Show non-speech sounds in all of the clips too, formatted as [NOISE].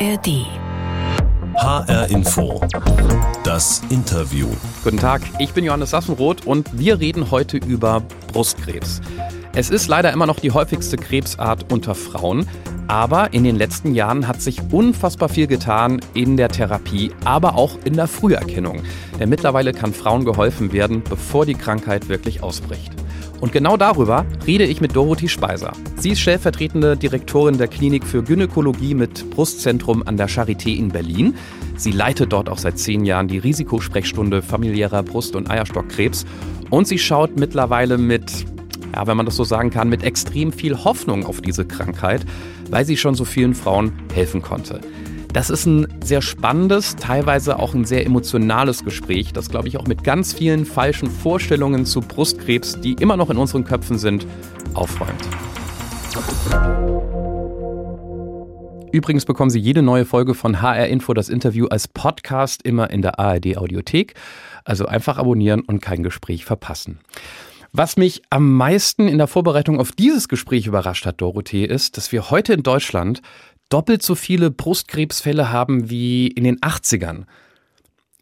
ARD. HR Info. Das Interview. Guten Tag, ich bin Johannes Sassenroth und wir reden heute über Brustkrebs. Es ist leider immer noch die häufigste Krebsart unter Frauen, aber in den letzten Jahren hat sich unfassbar viel getan in der Therapie, aber auch in der Früherkennung. Denn mittlerweile kann Frauen geholfen werden, bevor die Krankheit wirklich ausbricht. Und genau darüber rede ich mit Dorothee Speiser. Sie ist stellvertretende Direktorin der Klinik für Gynäkologie mit Brustzentrum an der Charité in Berlin. Sie leitet dort auch seit zehn Jahren die Risikosprechstunde familiärer Brust- und Eierstockkrebs. Und sie schaut mittlerweile mit, ja, wenn man das so sagen kann, mit extrem viel Hoffnung auf diese Krankheit, weil sie schon so vielen Frauen helfen konnte. Das ist ein sehr spannendes, teilweise auch ein sehr emotionales Gespräch, das, glaube ich, auch mit ganz vielen falschen Vorstellungen zu Brustkrebs, die immer noch in unseren Köpfen sind, aufräumt. Übrigens bekommen Sie jede neue Folge von HR Info das Interview als Podcast immer in der ARD Audiothek. Also einfach abonnieren und kein Gespräch verpassen. Was mich am meisten in der Vorbereitung auf dieses Gespräch überrascht hat, Dorothee, ist, dass wir heute in Deutschland doppelt so viele Brustkrebsfälle haben wie in den 80ern.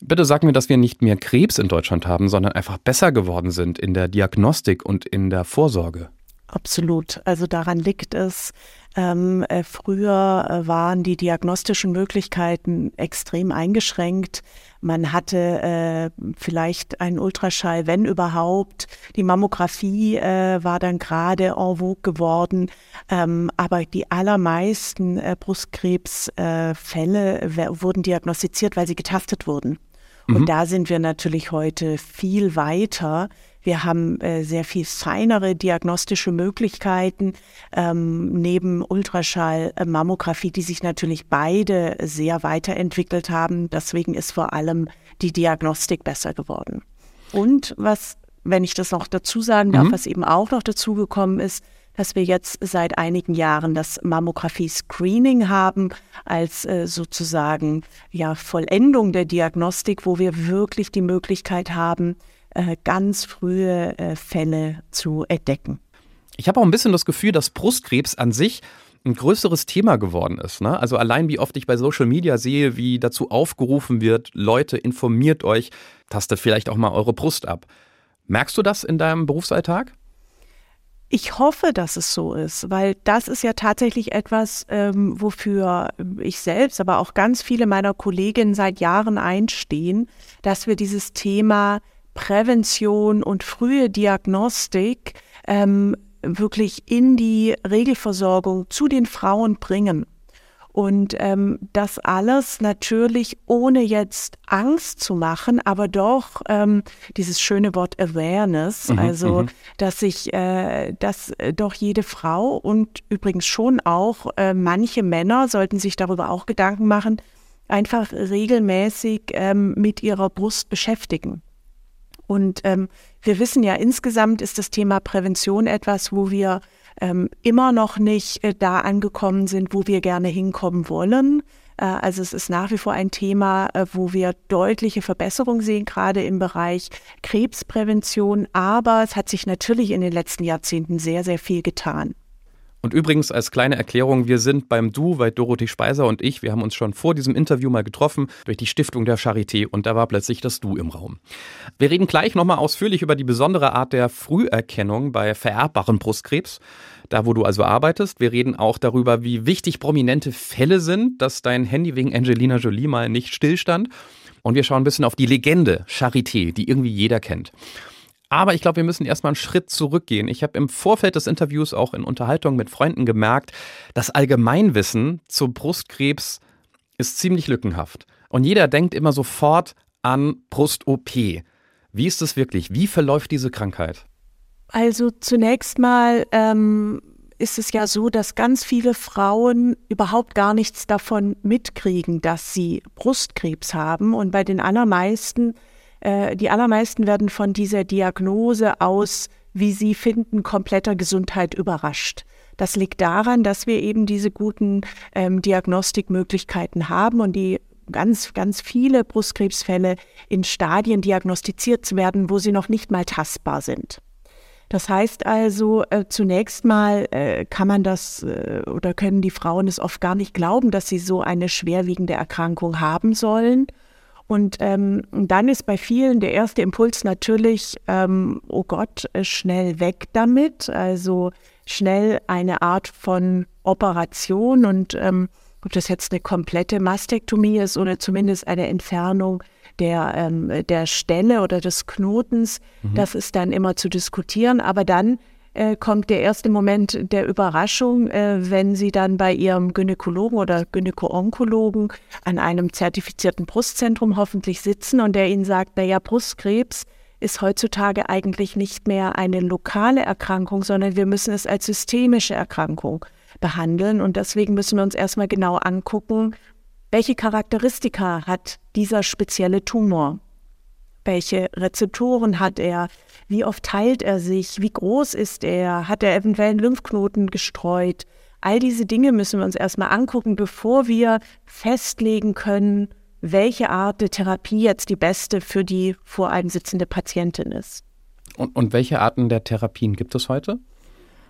Bitte sag mir, dass wir nicht mehr Krebs in Deutschland haben, sondern einfach besser geworden sind in der Diagnostik und in der Vorsorge. Absolut. Also daran liegt es. Ähm, äh, früher äh, waren die diagnostischen Möglichkeiten extrem eingeschränkt. Man hatte äh, vielleicht einen Ultraschall, wenn überhaupt. Die Mammographie äh, war dann gerade en vogue geworden. Ähm, aber die allermeisten äh, Brustkrebsfälle wurden diagnostiziert, weil sie getastet wurden. Und mhm. da sind wir natürlich heute viel weiter. Wir haben äh, sehr viel feinere diagnostische Möglichkeiten ähm, neben Ultraschall, äh, Mammographie, die sich natürlich beide sehr weiterentwickelt haben. Deswegen ist vor allem die Diagnostik besser geworden. Und was, wenn ich das noch dazu sagen darf, mhm. was eben auch noch dazugekommen ist, dass wir jetzt seit einigen Jahren das Mammographie-Screening haben als äh, sozusagen ja Vollendung der Diagnostik, wo wir wirklich die Möglichkeit haben, äh, ganz frühe äh, Fälle zu entdecken. Ich habe auch ein bisschen das Gefühl, dass Brustkrebs an sich ein größeres Thema geworden ist. Ne? Also allein wie oft ich bei Social Media sehe, wie dazu aufgerufen wird, Leute, informiert euch, tastet vielleicht auch mal eure Brust ab. Merkst du das in deinem Berufsalltag? Ich hoffe, dass es so ist, weil das ist ja tatsächlich etwas, ähm, wofür ich selbst, aber auch ganz viele meiner Kolleginnen seit Jahren einstehen, dass wir dieses Thema Prävention und frühe Diagnostik ähm, wirklich in die Regelversorgung zu den Frauen bringen. Und ähm, das alles natürlich ohne jetzt Angst zu machen, aber doch ähm, dieses schöne Wort Awareness, mhm, also mhm. dass sich, äh, dass doch jede Frau und übrigens schon auch äh, manche Männer sollten sich darüber auch Gedanken machen, einfach regelmäßig ähm, mit ihrer Brust beschäftigen. Und ähm, wir wissen ja, insgesamt ist das Thema Prävention etwas, wo wir ähm, immer noch nicht äh, da angekommen sind, wo wir gerne hinkommen wollen. Äh, also es ist nach wie vor ein Thema, äh, wo wir deutliche Verbesserungen sehen, gerade im Bereich Krebsprävention. Aber es hat sich natürlich in den letzten Jahrzehnten sehr, sehr viel getan. Und übrigens als kleine Erklärung, wir sind beim Du, weil Dorothee Speiser und ich, wir haben uns schon vor diesem Interview mal getroffen durch die Stiftung der Charité und da war plötzlich das Du im Raum. Wir reden gleich nochmal ausführlich über die besondere Art der Früherkennung bei vererbbaren Brustkrebs, da wo du also arbeitest. Wir reden auch darüber, wie wichtig prominente Fälle sind, dass dein Handy wegen Angelina Jolie mal nicht stillstand. Und wir schauen ein bisschen auf die Legende Charité, die irgendwie jeder kennt. Aber ich glaube, wir müssen erstmal einen Schritt zurückgehen. Ich habe im Vorfeld des Interviews auch in Unterhaltung mit Freunden gemerkt, das Allgemeinwissen zu Brustkrebs ist ziemlich lückenhaft. Und jeder denkt immer sofort an Brust-OP. Wie ist es wirklich? Wie verläuft diese Krankheit? Also zunächst mal ähm, ist es ja so, dass ganz viele Frauen überhaupt gar nichts davon mitkriegen, dass sie Brustkrebs haben. Und bei den allermeisten äh, die allermeisten werden von dieser Diagnose aus, wie sie finden, kompletter Gesundheit überrascht. Das liegt daran, dass wir eben diese guten ähm, Diagnostikmöglichkeiten haben und die ganz, ganz viele Brustkrebsfälle in Stadien diagnostiziert werden, wo sie noch nicht mal tastbar sind. Das heißt also, äh, zunächst mal äh, kann man das äh, oder können die Frauen es oft gar nicht glauben, dass sie so eine schwerwiegende Erkrankung haben sollen. Und ähm, dann ist bei vielen der erste Impuls natürlich, ähm, oh Gott, äh, schnell weg damit. Also schnell eine Art von Operation und ähm, ob das jetzt eine komplette Mastektomie ist oder zumindest eine Entfernung der, ähm, der Stelle oder des Knotens, mhm. das ist dann immer zu diskutieren. Aber dann äh, kommt der erste Moment der Überraschung, äh, wenn Sie dann bei Ihrem Gynäkologen oder Gynäko-Onkologen an einem zertifizierten Brustzentrum hoffentlich sitzen und der Ihnen sagt, naja, Brustkrebs ist heutzutage eigentlich nicht mehr eine lokale Erkrankung, sondern wir müssen es als systemische Erkrankung behandeln. Und deswegen müssen wir uns erstmal genau angucken, welche Charakteristika hat dieser spezielle Tumor? Welche Rezeptoren hat er? Wie oft teilt er sich? Wie groß ist er? Hat er eventuell einen Lymphknoten gestreut? All diese Dinge müssen wir uns erstmal angucken, bevor wir festlegen können, welche Art der Therapie jetzt die beste für die vor einem sitzende Patientin ist. Und, und welche Arten der Therapien gibt es heute?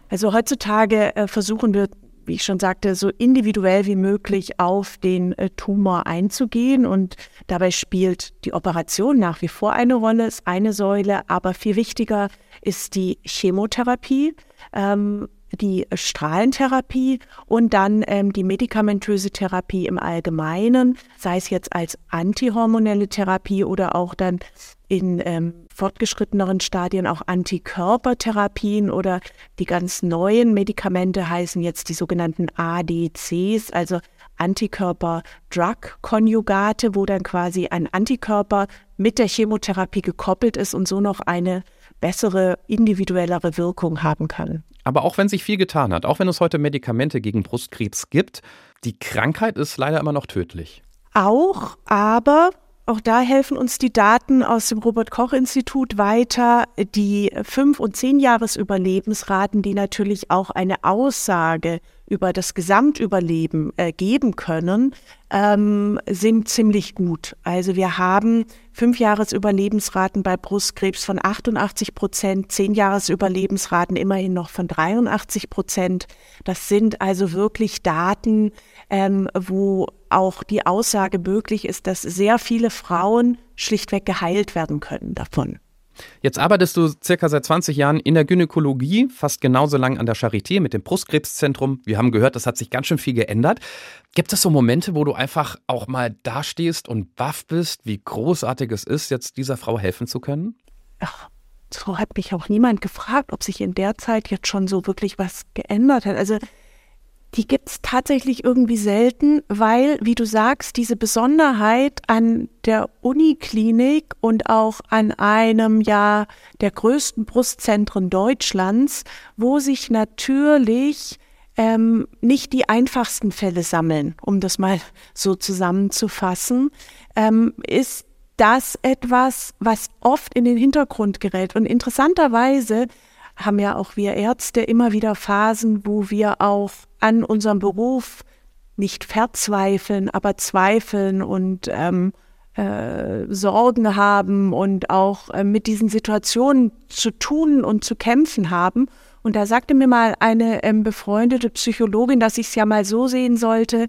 Also heutzutage äh, versuchen wir wie ich schon sagte, so individuell wie möglich auf den äh, Tumor einzugehen. Und dabei spielt die Operation nach wie vor eine Rolle, ist eine Säule, aber viel wichtiger ist die Chemotherapie. Ähm, die Strahlentherapie und dann ähm, die medikamentöse Therapie im Allgemeinen, sei es jetzt als antihormonelle Therapie oder auch dann in ähm, fortgeschritteneren Stadien auch Antikörpertherapien oder die ganz neuen Medikamente heißen jetzt die sogenannten ADCs, also Antikörper-Drug-Konjugate, wo dann quasi ein Antikörper mit der Chemotherapie gekoppelt ist und so noch eine bessere, individuellere Wirkung haben kann. Aber auch wenn sich viel getan hat, auch wenn es heute Medikamente gegen Brustkrebs gibt, die Krankheit ist leider immer noch tödlich. Auch, aber auch da helfen uns die Daten aus dem Robert Koch Institut weiter. Die fünf und zehn Jahresüberlebensraten, die natürlich auch eine Aussage über das Gesamtüberleben äh, geben können, ähm, sind ziemlich gut. Also wir haben fünf Jahresüberlebensraten bei Brustkrebs von 88 Prozent, zehn Jahresüberlebensraten immerhin noch von 83 Prozent. Das sind also wirklich Daten, ähm, wo auch die Aussage möglich ist, dass sehr viele Frauen schlichtweg geheilt werden können davon. Jetzt arbeitest du circa seit 20 Jahren in der Gynäkologie, fast genauso lang an der Charité mit dem Brustkrebszentrum. Wir haben gehört, das hat sich ganz schön viel geändert. Gibt es so Momente, wo du einfach auch mal dastehst und baff bist, wie großartig es ist, jetzt dieser Frau helfen zu können? Ach, so hat mich auch niemand gefragt, ob sich in der Zeit jetzt schon so wirklich was geändert hat. Also die gibt es tatsächlich irgendwie selten, weil, wie du sagst, diese Besonderheit an der Uniklinik und auch an einem ja der größten Brustzentren Deutschlands, wo sich natürlich ähm, nicht die einfachsten Fälle sammeln, um das mal so zusammenzufassen, ähm, ist das etwas, was oft in den Hintergrund gerät. Und interessanterweise haben ja auch wir Ärzte immer wieder Phasen, wo wir auch an unserem Beruf nicht verzweifeln, aber zweifeln und ähm, äh, Sorgen haben und auch äh, mit diesen Situationen zu tun und zu kämpfen haben. Und da sagte mir mal eine ähm, befreundete Psychologin, dass ich es ja mal so sehen sollte,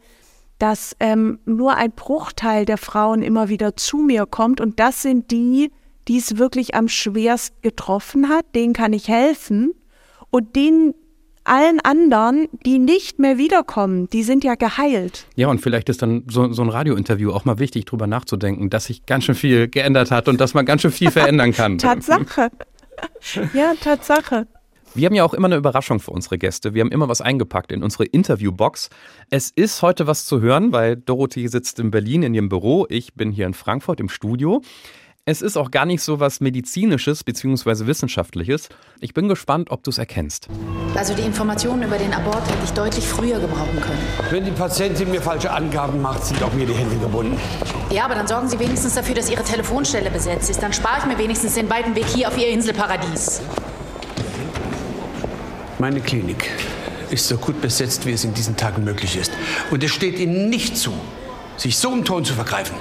dass ähm, nur ein Bruchteil der Frauen immer wieder zu mir kommt und das sind die, die es wirklich am schwerst getroffen hat, denen kann ich helfen. Und denen allen anderen, die nicht mehr wiederkommen, die sind ja geheilt. Ja, und vielleicht ist dann so, so ein Radiointerview auch mal wichtig, drüber nachzudenken, dass sich ganz schön viel geändert hat und dass man ganz schön viel verändern kann. [LAUGHS] Tatsache. Ja, Tatsache. Wir haben ja auch immer eine Überraschung für unsere Gäste. Wir haben immer was eingepackt in unsere Interviewbox. Es ist heute was zu hören, weil Dorothee sitzt in Berlin in ihrem Büro. Ich bin hier in Frankfurt im Studio. Es ist auch gar nicht so was Medizinisches bzw. Wissenschaftliches. Ich bin gespannt, ob du es erkennst. Also die Informationen über den Abort hätte ich deutlich früher gebrauchen können. Wenn die Patientin mir falsche Angaben macht, sind auch mir die Hände gebunden. Ja, aber dann sorgen Sie wenigstens dafür, dass Ihre Telefonstelle besetzt ist. Dann spare ich mir wenigstens den weiten Weg hier auf Ihr Inselparadies. Meine Klinik ist so gut besetzt, wie es in diesen Tagen möglich ist. Und es steht Ihnen nicht zu, sich so im Ton zu vergreifen.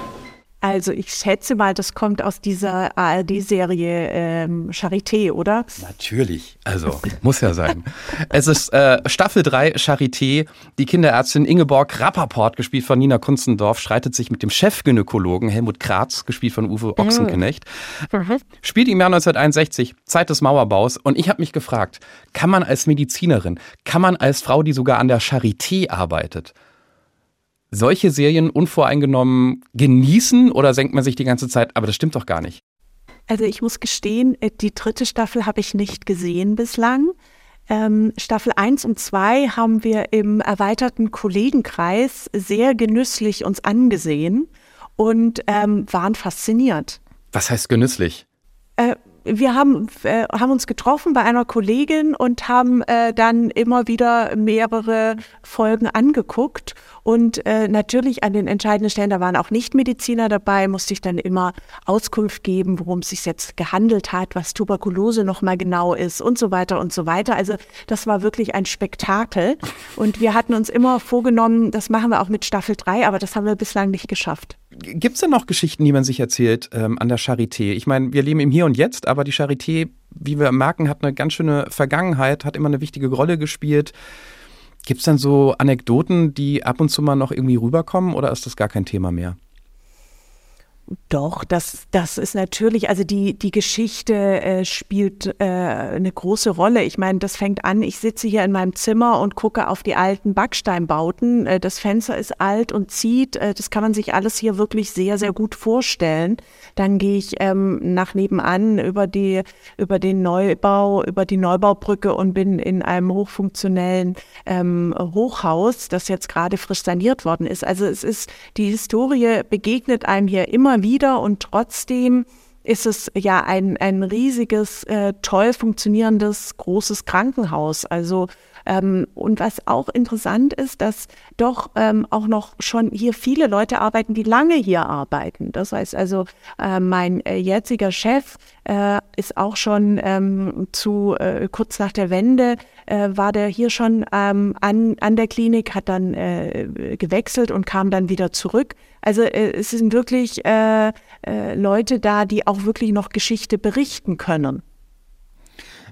Also ich schätze mal, das kommt aus dieser ARD-Serie ähm, Charité, oder? Natürlich, also [LAUGHS] muss ja sein. es ist äh, Staffel 3 Charité. Die Kinderärztin Ingeborg Rappaport, gespielt von Nina Kunzendorf, schreitet sich mit dem Chefgynäkologen Helmut Kratz, gespielt von Uwe Ochsenknecht, mhm. spielt im Jahr 1961, Zeit des Mauerbaus. Und ich habe mich gefragt, kann man als Medizinerin, kann man als Frau, die sogar an der Charité arbeitet, solche Serien unvoreingenommen genießen oder senkt man sich die ganze Zeit, aber das stimmt doch gar nicht? Also ich muss gestehen, äh, die dritte Staffel habe ich nicht gesehen bislang. Ähm, Staffel 1 und 2 haben wir im erweiterten Kollegenkreis sehr genüsslich uns angesehen und ähm, waren fasziniert. Was heißt genüsslich? Äh, wir haben, äh, haben uns getroffen bei einer Kollegin und haben äh, dann immer wieder mehrere Folgen angeguckt. Und äh, natürlich an den entscheidenden Stellen, da waren auch Nichtmediziner dabei, musste ich dann immer Auskunft geben, worum es sich jetzt gehandelt hat, was Tuberkulose nochmal genau ist und so weiter und so weiter. Also das war wirklich ein Spektakel. Und wir hatten uns immer vorgenommen, das machen wir auch mit Staffel 3, aber das haben wir bislang nicht geschafft. Gibt es denn noch Geschichten, die man sich erzählt ähm, an der Charité? Ich meine, wir leben im Hier und Jetzt, aber die Charité, wie wir merken, hat eine ganz schöne Vergangenheit, hat immer eine wichtige Rolle gespielt. Gibt es dann so Anekdoten, die ab und zu mal noch irgendwie rüberkommen oder ist das gar kein Thema mehr? Doch, das, das ist natürlich, also die, die Geschichte äh, spielt äh, eine große Rolle. Ich meine, das fängt an, ich sitze hier in meinem Zimmer und gucke auf die alten Backsteinbauten. Äh, das Fenster ist alt und zieht. Äh, das kann man sich alles hier wirklich sehr, sehr gut vorstellen. Dann gehe ich ähm, nach nebenan über die, über den Neubau, über die Neubaubrücke und bin in einem hochfunktionellen ähm, Hochhaus, das jetzt gerade frisch saniert worden ist. Also es ist, die Historie begegnet einem hier immer wieder und trotzdem ist es ja ein, ein riesiges, äh, toll funktionierendes, großes Krankenhaus. Also ähm, und was auch interessant ist, dass doch ähm, auch noch schon hier viele Leute arbeiten, die lange hier arbeiten. Das heißt also, äh, mein äh, jetziger Chef äh, ist auch schon ähm, zu äh, kurz nach der Wende äh, war der hier schon ähm, an, an der Klinik, hat dann äh, gewechselt und kam dann wieder zurück. Also es sind wirklich Leute da, die auch wirklich noch Geschichte berichten können.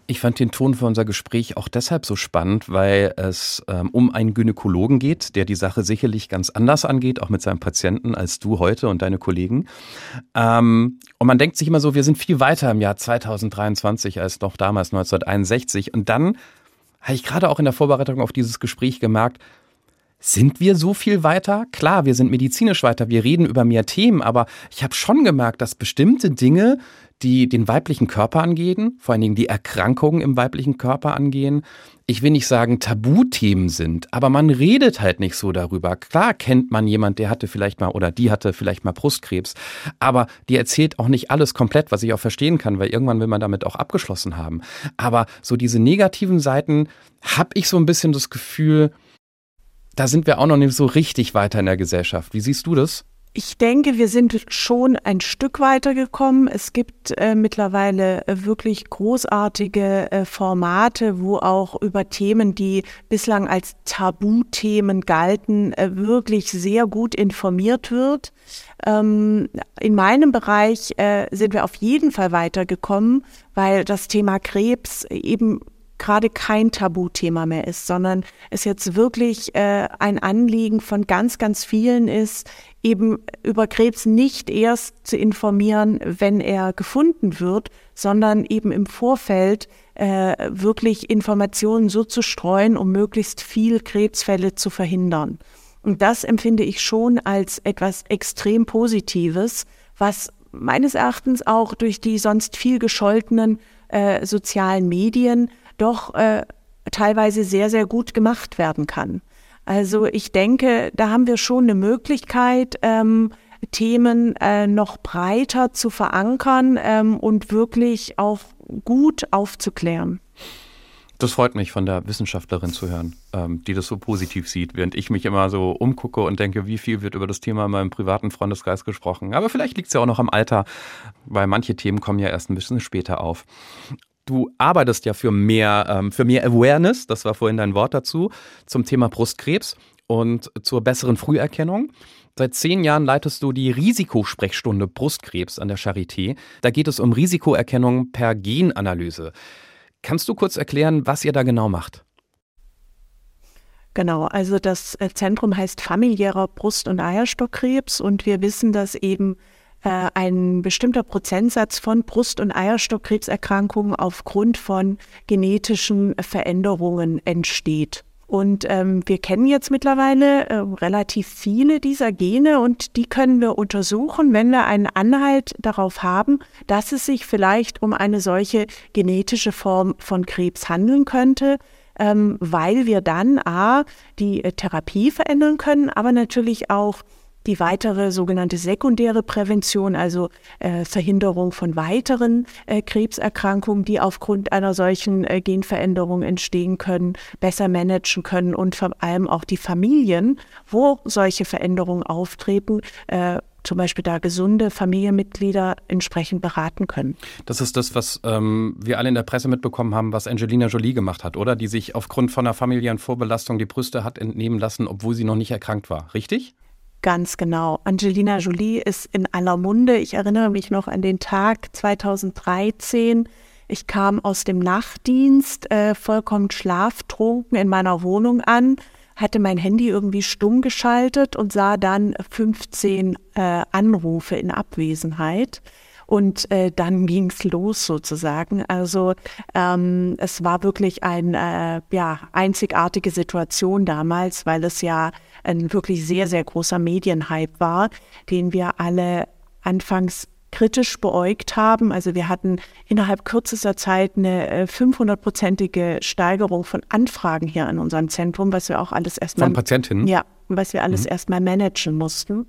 Ich fand den Ton für unser Gespräch auch deshalb so spannend, weil es ähm, um einen Gynäkologen geht, der die Sache sicherlich ganz anders angeht, auch mit seinem Patienten, als du heute und deine Kollegen. Ähm, und man denkt sich immer so, wir sind viel weiter im Jahr 2023 als noch damals 1961. Und dann habe ich gerade auch in der Vorbereitung auf dieses Gespräch gemerkt, sind wir so viel weiter? Klar, wir sind medizinisch weiter, wir reden über mehr Themen, aber ich habe schon gemerkt, dass bestimmte Dinge, die den weiblichen Körper angehen, vor allen Dingen die Erkrankungen im weiblichen Körper angehen, ich will nicht sagen Tabuthemen sind, aber man redet halt nicht so darüber. Klar kennt man jemand, der hatte vielleicht mal oder die hatte vielleicht mal Brustkrebs, aber die erzählt auch nicht alles komplett, was ich auch verstehen kann, weil irgendwann will man damit auch abgeschlossen haben. Aber so diese negativen Seiten habe ich so ein bisschen das Gefühl, da sind wir auch noch nicht so richtig weiter in der Gesellschaft. Wie siehst du das? Ich denke, wir sind schon ein Stück weiter gekommen. Es gibt äh, mittlerweile äh, wirklich großartige äh, Formate, wo auch über Themen, die bislang als Tabuthemen galten, äh, wirklich sehr gut informiert wird. Ähm, in meinem Bereich äh, sind wir auf jeden Fall weitergekommen, weil das Thema Krebs eben gerade kein Tabuthema mehr ist, sondern es jetzt wirklich äh, ein Anliegen von ganz, ganz vielen ist, eben über Krebs nicht erst zu informieren, wenn er gefunden wird, sondern eben im Vorfeld äh, wirklich Informationen so zu streuen, um möglichst viel Krebsfälle zu verhindern. Und das empfinde ich schon als etwas extrem Positives, was meines Erachtens auch durch die sonst viel gescholtenen äh, sozialen Medien doch äh, teilweise sehr, sehr gut gemacht werden kann. Also ich denke, da haben wir schon eine Möglichkeit, ähm, Themen äh, noch breiter zu verankern ähm, und wirklich auch gut aufzuklären. Das freut mich von der Wissenschaftlerin zu hören, ähm, die das so positiv sieht, während ich mich immer so umgucke und denke, wie viel wird über das Thema in meinem privaten Freundeskreis gesprochen. Aber vielleicht liegt es ja auch noch am Alter, weil manche Themen kommen ja erst ein bisschen später auf. Du arbeitest ja für mehr, ähm, für mehr Awareness, das war vorhin dein Wort dazu, zum Thema Brustkrebs. und zur besseren Früherkennung. Seit zehn Jahren leitest du die Risikosprechstunde Brustkrebs an der Charité. Da geht es um Risikoerkennung per Genanalyse. Kannst du kurz erklären, was ihr da genau macht? Genau, also das äh, Zentrum heißt familiärer Brust- und Eierstockkrebs und wir wissen, dass eben äh, ein bestimmter Prozentsatz von Brust- und Eierstockkrebserkrankungen aufgrund von genetischen Veränderungen entsteht. Und ähm, wir kennen jetzt mittlerweile äh, relativ viele dieser Gene und die können wir untersuchen, wenn wir einen Anhalt darauf haben, dass es sich vielleicht um eine solche genetische Form von Krebs handeln könnte, ähm, weil wir dann a die äh, Therapie verändern können, aber natürlich auch die weitere sogenannte sekundäre Prävention, also äh, Verhinderung von weiteren äh, Krebserkrankungen, die aufgrund einer solchen äh, Genveränderung entstehen können, besser managen können und vor allem auch die Familien, wo solche Veränderungen auftreten, äh, zum Beispiel da gesunde Familienmitglieder entsprechend beraten können. Das ist das, was ähm, wir alle in der Presse mitbekommen haben, was Angelina Jolie gemacht hat, oder? Die sich aufgrund von einer familiären Vorbelastung die Brüste hat entnehmen lassen, obwohl sie noch nicht erkrankt war. Richtig? Ganz genau. Angelina Jolie ist in aller Munde. Ich erinnere mich noch an den Tag 2013. Ich kam aus dem Nachtdienst, äh, vollkommen schlaftrunken in meiner Wohnung an, hatte mein Handy irgendwie stumm geschaltet und sah dann 15 äh, Anrufe in Abwesenheit. Und äh, dann ging's los sozusagen. Also ähm, es war wirklich eine äh, ja, einzigartige Situation damals, weil es ja ein wirklich sehr, sehr großer Medienhype war, den wir alle anfangs kritisch beäugt haben. Also wir hatten innerhalb kürzester Zeit eine 500-prozentige äh, Steigerung von Anfragen hier an unserem Zentrum, was wir auch alles erstmal. Von Patientinnen? Ja, was wir alles mhm. erstmal managen mussten.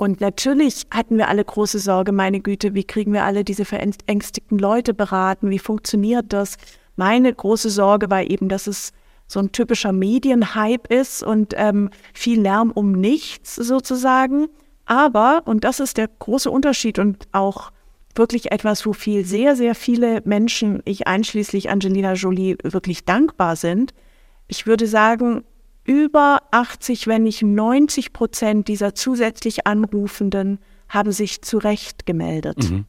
Und natürlich hatten wir alle große Sorge, meine Güte, wie kriegen wir alle diese verängstigten Leute beraten? Wie funktioniert das? Meine große Sorge war eben, dass es so ein typischer Medienhype ist und ähm, viel Lärm um nichts sozusagen. Aber, und das ist der große Unterschied und auch wirklich etwas, wo viel sehr, sehr viele Menschen, ich einschließlich Angelina Jolie, wirklich dankbar sind. Ich würde sagen, über 80, wenn nicht 90 Prozent dieser zusätzlich Anrufenden haben sich zu Recht gemeldet. Mhm.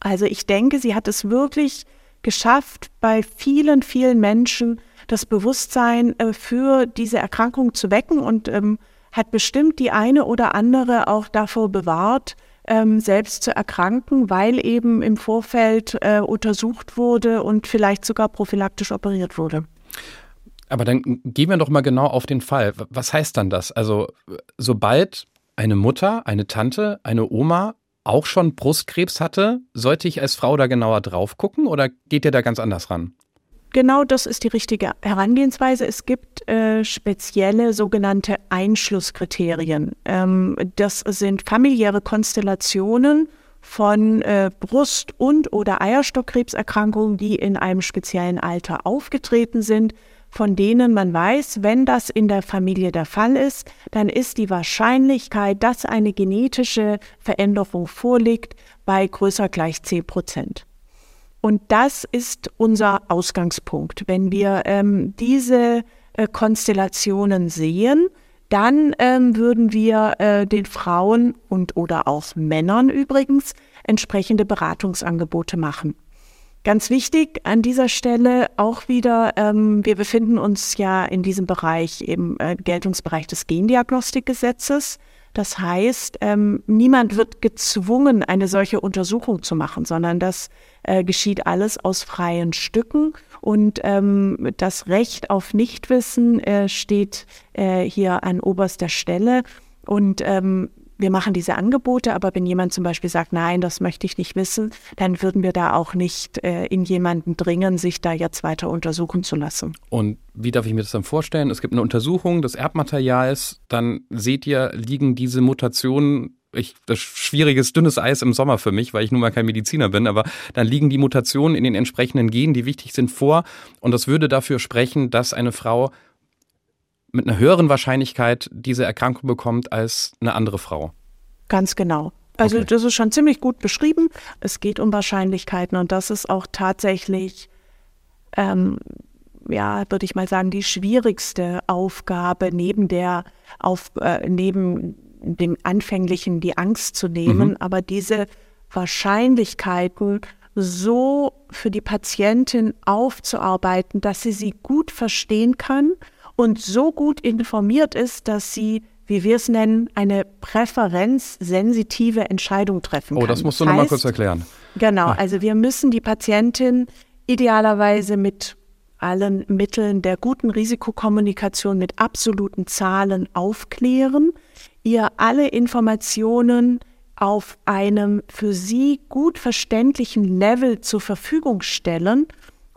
Also ich denke, sie hat es wirklich geschafft, bei vielen, vielen Menschen das Bewusstsein äh, für diese Erkrankung zu wecken und ähm, hat bestimmt die eine oder andere auch davor bewahrt, ähm, selbst zu erkranken, weil eben im Vorfeld äh, untersucht wurde und vielleicht sogar prophylaktisch operiert wurde. Aber dann gehen wir doch mal genau auf den Fall. Was heißt dann das? Also, sobald eine Mutter, eine Tante, eine Oma auch schon Brustkrebs hatte, sollte ich als Frau da genauer drauf gucken oder geht ihr da ganz anders ran? Genau das ist die richtige Herangehensweise. Es gibt äh, spezielle sogenannte Einschlusskriterien. Ähm, das sind familiäre Konstellationen von äh, Brust- und oder Eierstockkrebserkrankungen, die in einem speziellen Alter aufgetreten sind, von denen man weiß, wenn das in der Familie der Fall ist, dann ist die Wahrscheinlichkeit, dass eine genetische Veränderung vorliegt, bei größer gleich 10 Prozent. Und das ist unser Ausgangspunkt. Wenn wir ähm, diese äh, Konstellationen sehen, dann ähm, würden wir äh, den Frauen und oder auch Männern übrigens entsprechende Beratungsangebote machen. Ganz wichtig an dieser Stelle auch wieder, ähm, wir befinden uns ja in diesem Bereich, im äh, Geltungsbereich des Gendiagnostikgesetzes. Das heißt, ähm, niemand wird gezwungen, eine solche Untersuchung zu machen, sondern das äh, geschieht alles aus freien Stücken. Und ähm, das Recht auf Nichtwissen äh, steht äh, hier an oberster Stelle. Und ähm, wir machen diese Angebote, aber wenn jemand zum Beispiel sagt, nein, das möchte ich nicht wissen, dann würden wir da auch nicht äh, in jemanden dringen, sich da jetzt weiter untersuchen zu lassen. Und wie darf ich mir das dann vorstellen? Es gibt eine Untersuchung des Erbmaterials, dann seht ihr, liegen diese Mutationen ich, das schwieriges, dünnes Eis im Sommer für mich, weil ich nun mal kein Mediziner bin, aber dann liegen die Mutationen in den entsprechenden Genen, die wichtig sind, vor. Und das würde dafür sprechen, dass eine Frau mit einer höheren Wahrscheinlichkeit diese Erkrankung bekommt als eine andere Frau. Ganz genau. Also okay. das ist schon ziemlich gut beschrieben. Es geht um Wahrscheinlichkeiten und das ist auch tatsächlich ähm, ja, würde ich mal sagen, die schwierigste Aufgabe neben der, auf, äh, neben dem Anfänglichen die Angst zu nehmen. Mhm. Aber diese Wahrscheinlichkeiten so für die Patientin aufzuarbeiten, dass sie sie gut verstehen kann und so gut informiert ist, dass sie, wie wir es nennen, eine präferenzsensitive Entscheidung treffen kann. Oh, das musst du das heißt, noch mal kurz erklären. Genau, also wir müssen die Patientin idealerweise mit allen Mitteln der guten Risikokommunikation mit absoluten Zahlen aufklären, ihr alle Informationen auf einem für sie gut verständlichen Level zur Verfügung stellen,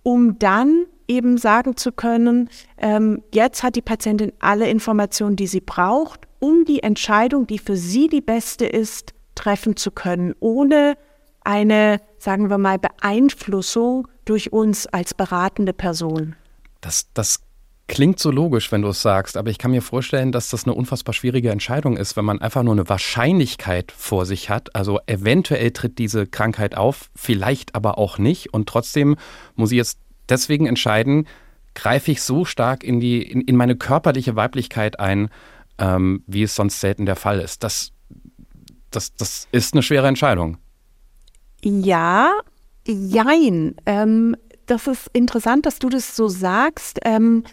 um dann eben sagen zu können, ähm, jetzt hat die Patientin alle Informationen, die sie braucht, um die Entscheidung, die für sie die beste ist, treffen zu können, ohne eine, sagen wir mal, Beeinflussung durch uns als beratende Person. Das, das klingt so logisch, wenn du es sagst, aber ich kann mir vorstellen, dass das eine unfassbar schwierige Entscheidung ist, wenn man einfach nur eine Wahrscheinlichkeit vor sich hat. Also eventuell tritt diese Krankheit auf, vielleicht aber auch nicht. Und trotzdem muss ich jetzt deswegen entscheiden, greife ich so stark in, die, in, in meine körperliche Weiblichkeit ein, ähm, wie es sonst selten der Fall ist. Das, das, das ist eine schwere Entscheidung. Ja, jein. Ähm, das ist interessant, dass du das so sagst. Ähm,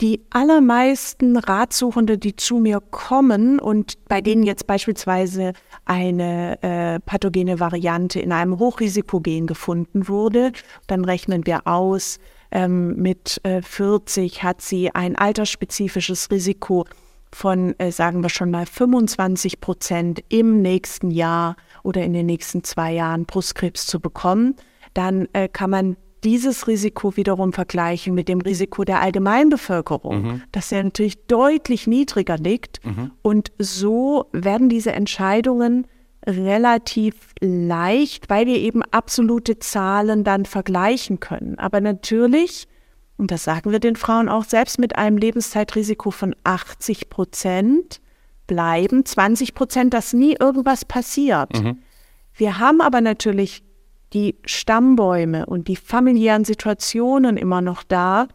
die allermeisten Ratsuchende, die zu mir kommen und bei denen jetzt beispielsweise eine äh, pathogene Variante in einem Hochrisikogen gefunden wurde, dann rechnen wir aus, ähm, mit äh, 40 hat sie ein altersspezifisches Risiko von, äh, sagen wir schon mal, 25 Prozent im nächsten Jahr oder in den nächsten zwei Jahren Brustkrebs zu bekommen. Dann äh, kann man dieses Risiko wiederum vergleichen mit dem Risiko der Allgemeinbevölkerung, mhm. das ja natürlich deutlich niedriger liegt. Mhm. Und so werden diese Entscheidungen relativ leicht, weil wir eben absolute Zahlen dann vergleichen können. Aber natürlich, und das sagen wir den Frauen auch, selbst mit einem Lebenszeitrisiko von 80 Prozent bleiben 20 Prozent, dass nie irgendwas passiert. Mhm. Wir haben aber natürlich die Stammbäume und die familiären Situationen immer noch da.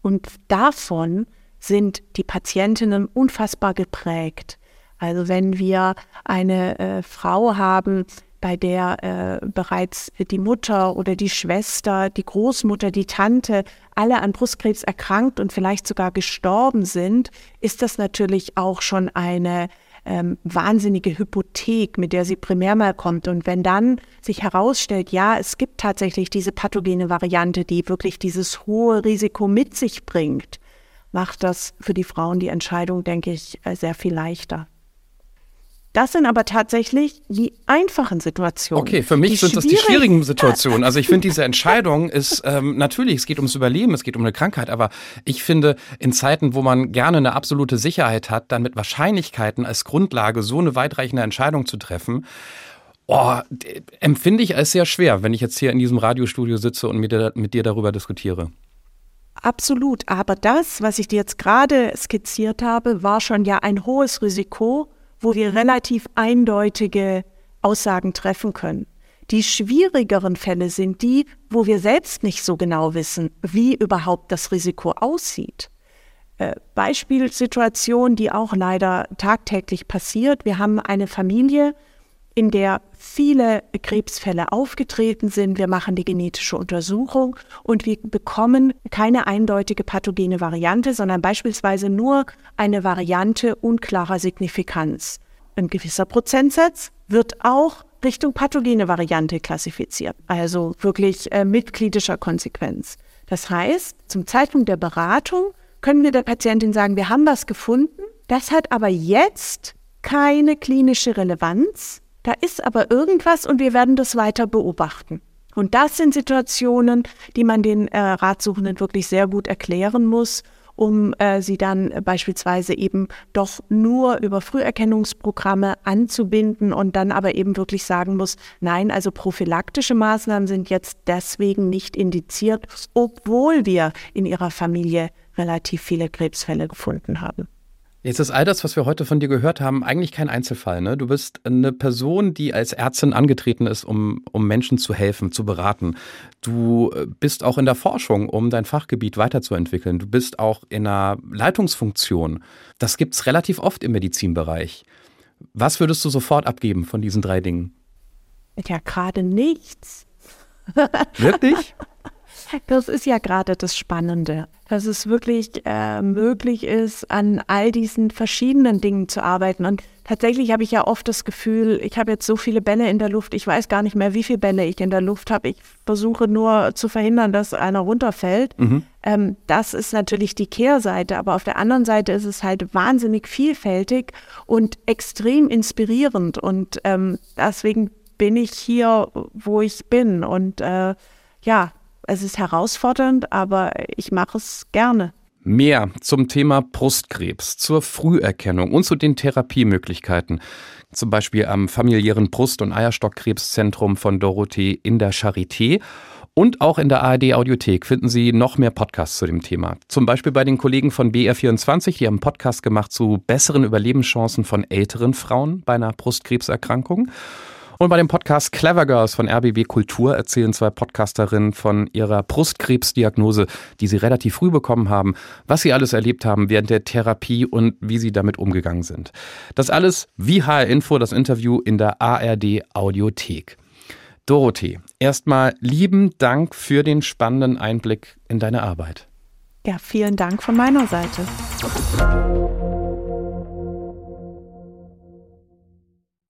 Und davon sind die Patientinnen unfassbar geprägt. Also wenn wir eine äh, Frau haben, bei der äh, bereits die Mutter oder die Schwester, die Großmutter, die Tante alle an Brustkrebs erkrankt und vielleicht sogar gestorben sind, ist das natürlich auch schon eine ähm, wahnsinnige Hypothek, mit der sie primär mal kommt. Und wenn dann sich herausstellt, ja, es gibt tatsächlich diese pathogene Variante, die wirklich dieses hohe Risiko mit sich bringt, macht das für die Frauen die Entscheidung, denke ich, äh, sehr viel leichter. Das sind aber tatsächlich die einfachen Situationen. Okay, für mich sind das die schwierigen Situationen. [LAUGHS] Also ich finde, diese Entscheidung ist ähm, natürlich, es geht ums Überleben, es geht um eine Krankheit, aber ich finde, in Zeiten, wo man gerne eine absolute Sicherheit hat, dann mit Wahrscheinlichkeiten als Grundlage so eine weitreichende Entscheidung zu treffen, oh, empfinde ich als sehr schwer, wenn ich jetzt hier in diesem Radiostudio sitze und mit dir, mit dir darüber diskutiere. Absolut. Aber das, was ich dir jetzt gerade skizziert habe, war schon ja ein hohes Risiko wo wir relativ eindeutige Aussagen treffen können. Die schwierigeren Fälle sind die, wo wir selbst nicht so genau wissen, wie überhaupt das Risiko aussieht. Äh, Beispielsituation, die auch leider tagtäglich passiert. Wir haben eine Familie, in der viele Krebsfälle aufgetreten sind. Wir machen die genetische Untersuchung und wir bekommen keine eindeutige pathogene Variante, sondern beispielsweise nur eine Variante unklarer Signifikanz. Ein gewisser Prozentsatz wird auch Richtung pathogene Variante klassifiziert, also wirklich äh, mit klinischer Konsequenz. Das heißt, zum Zeitpunkt der Beratung können wir der Patientin sagen, wir haben was gefunden, das hat aber jetzt keine klinische Relevanz, da ist aber irgendwas und wir werden das weiter beobachten. Und das sind Situationen, die man den äh, Ratsuchenden wirklich sehr gut erklären muss, um äh, sie dann beispielsweise eben doch nur über Früherkennungsprogramme anzubinden und dann aber eben wirklich sagen muss, nein, also prophylaktische Maßnahmen sind jetzt deswegen nicht indiziert, obwohl wir in ihrer Familie relativ viele Krebsfälle gefunden haben. Jetzt ist all das, was wir heute von dir gehört haben, eigentlich kein Einzelfall. Ne? Du bist eine Person, die als Ärztin angetreten ist, um, um Menschen zu helfen, zu beraten. Du äh, bist auch in der Forschung, um dein Fachgebiet weiterzuentwickeln. Du bist auch in einer Leitungsfunktion. Das gibt es relativ oft im Medizinbereich. Was würdest du sofort abgeben von diesen drei Dingen? Ja, gerade nichts. Wirklich? [LAUGHS] Das ist ja gerade das Spannende, dass es wirklich äh, möglich ist, an all diesen verschiedenen Dingen zu arbeiten. Und tatsächlich habe ich ja oft das Gefühl, ich habe jetzt so viele Bälle in der Luft, ich weiß gar nicht mehr, wie viele Bälle ich in der Luft habe. Ich versuche nur zu verhindern, dass einer runterfällt. Mhm. Ähm, das ist natürlich die Kehrseite, aber auf der anderen Seite ist es halt wahnsinnig vielfältig und extrem inspirierend. Und ähm, deswegen bin ich hier, wo ich bin. Und äh, ja, es ist herausfordernd, aber ich mache es gerne. Mehr zum Thema Brustkrebs, zur Früherkennung und zu den Therapiemöglichkeiten. Zum Beispiel am familiären Brust- und Eierstockkrebszentrum von Dorothee in der Charité. Und auch in der ARD Audiothek finden Sie noch mehr Podcasts zu dem Thema. Zum Beispiel bei den Kollegen von BR24, die haben einen Podcast gemacht zu besseren Überlebenschancen von älteren Frauen bei einer Brustkrebserkrankung. Und bei dem Podcast Clever Girls von RBB Kultur erzählen zwei Podcasterinnen von ihrer Brustkrebsdiagnose, die sie relativ früh bekommen haben, was sie alles erlebt haben während der Therapie und wie sie damit umgegangen sind. Das alles wie HR Info, das Interview in der ARD Audiothek. Dorothee, erstmal lieben Dank für den spannenden Einblick in deine Arbeit. Ja, vielen Dank von meiner Seite.